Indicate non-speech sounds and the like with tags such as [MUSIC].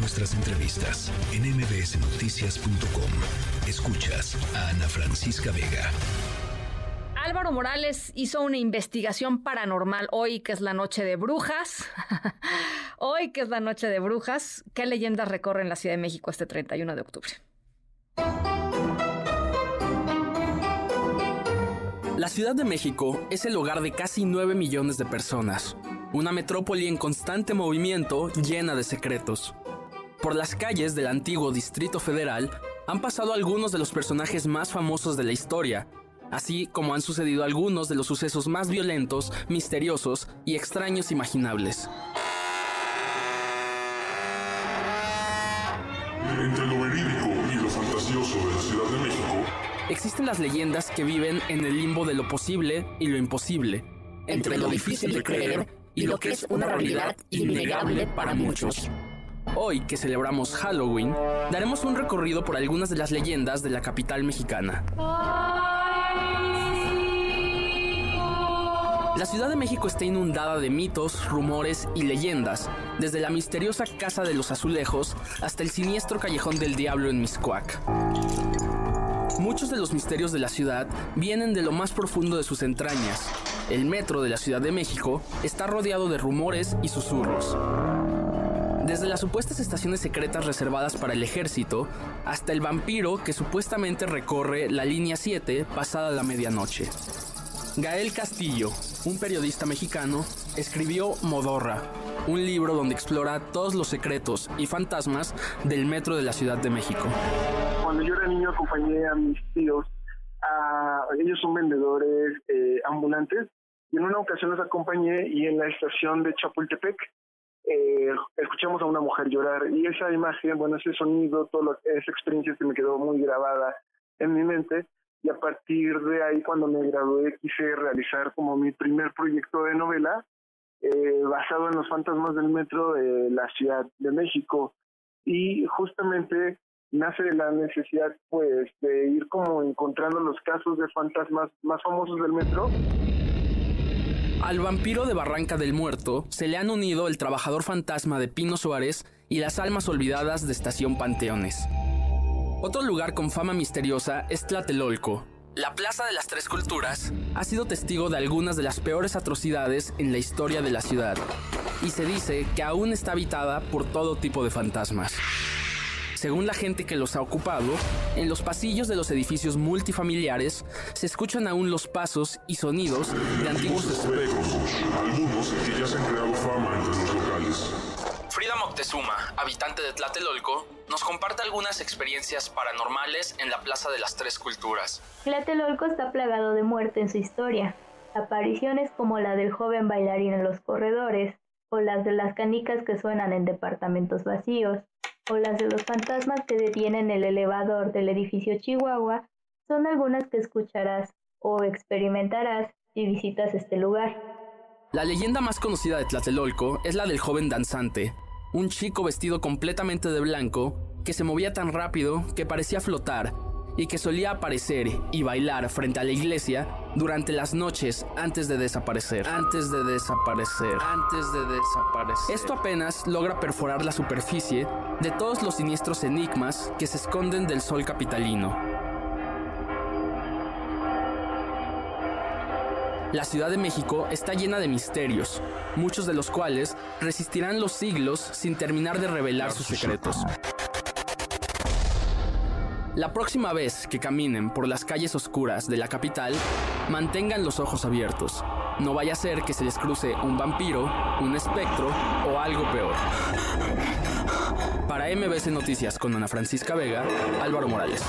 nuestras entrevistas en mbsnoticias.com. Escuchas a Ana Francisca Vega. Álvaro Morales hizo una investigación paranormal hoy, que es la noche de brujas. [LAUGHS] hoy, que es la noche de brujas. ¿Qué leyendas recorren la Ciudad de México este 31 de octubre? La Ciudad de México es el hogar de casi 9 millones de personas, una metrópoli en constante movimiento llena de secretos. Por las calles del antiguo Distrito Federal han pasado algunos de los personajes más famosos de la historia, así como han sucedido algunos de los sucesos más violentos, misteriosos y extraños imaginables. Entre lo verídico y lo fantasioso de la Ciudad de México, existen las leyendas que viven en el limbo de lo posible y lo imposible, entre lo difícil de creer y lo que es una realidad innegable para muchos. Hoy, que celebramos Halloween, daremos un recorrido por algunas de las leyendas de la capital mexicana. La Ciudad de México está inundada de mitos, rumores y leyendas, desde la misteriosa Casa de los Azulejos hasta el siniestro Callejón del Diablo en Miscuac. Muchos de los misterios de la ciudad vienen de lo más profundo de sus entrañas. El metro de la Ciudad de México está rodeado de rumores y susurros. Desde las supuestas estaciones secretas reservadas para el ejército, hasta el vampiro que supuestamente recorre la línea 7 pasada la medianoche. Gael Castillo, un periodista mexicano, escribió Modorra, un libro donde explora todos los secretos y fantasmas del metro de la Ciudad de México. Cuando yo era niño acompañé a mis tíos, a, ellos son vendedores eh, ambulantes, y en una ocasión los acompañé y en la estación de Chapultepec eh, escuchamos a una mujer llorar y esa imagen, bueno, ese sonido, toda esa experiencia se me quedó muy grabada en mi mente y a partir de ahí cuando me gradué quise realizar como mi primer proyecto de novela eh, basado en los fantasmas del metro de la Ciudad de México. Y justamente nace de la necesidad pues de ir como encontrando los casos de fantasmas más famosos del metro al vampiro de Barranca del Muerto se le han unido el trabajador fantasma de Pino Suárez y las almas olvidadas de Estación Panteones. Otro lugar con fama misteriosa es Tlatelolco. La Plaza de las Tres Culturas ha sido testigo de algunas de las peores atrocidades en la historia de la ciudad y se dice que aún está habitada por todo tipo de fantasmas. Según la gente que los ha ocupado, en los pasillos de los edificios multifamiliares se escuchan aún los pasos y sonidos de antiguos espejos, algunos que ya se han creado fama entre los locales. Frida Moctezuma, habitante de Tlatelolco, nos comparte algunas experiencias paranormales en la Plaza de las Tres Culturas. Tlatelolco está plagado de muerte en su historia. Apariciones como la del joven bailarín en los corredores, o las de las canicas que suenan en departamentos vacíos, o las de los fantasmas que detienen el elevador del edificio Chihuahua son algunas que escucharás o experimentarás si visitas este lugar. La leyenda más conocida de Tlatelolco es la del joven danzante, un chico vestido completamente de blanco que se movía tan rápido que parecía flotar y que solía aparecer y bailar frente a la iglesia durante las noches antes de desaparecer. Antes de desaparecer. Antes de desaparecer. Esto apenas logra perforar la superficie de todos los siniestros enigmas que se esconden del sol capitalino. La Ciudad de México está llena de misterios, muchos de los cuales resistirán los siglos sin terminar de revelar sus secretos. La próxima vez que caminen por las calles oscuras de la capital, mantengan los ojos abiertos. No vaya a ser que se les cruce un vampiro, un espectro o algo peor. Para MBC Noticias con Ana Francisca Vega, Álvaro Morales.